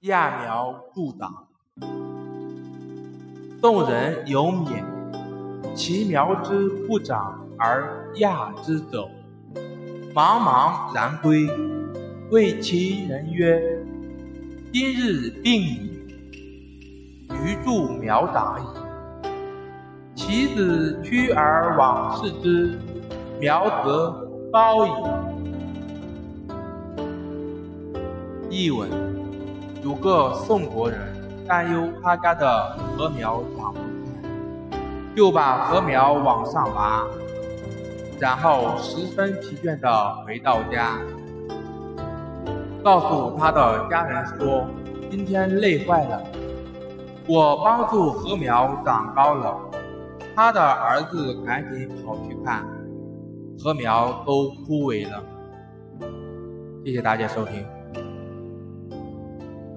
揠苗助长。宋人有勉：“其苗之不长而揠之者，茫茫然归。”谓其人曰：“今日病矣，余助苗长矣。其子趋而往视之，苗则高矣。”译文：有个宋国人担忧他家的禾苗长不开，就把禾苗往上拔，然后十分疲倦地回到家。告诉他的家人说：“今天累坏了，我帮助禾苗长高了。”他的儿子赶紧跑去看，禾苗都枯萎了。谢谢大家收听。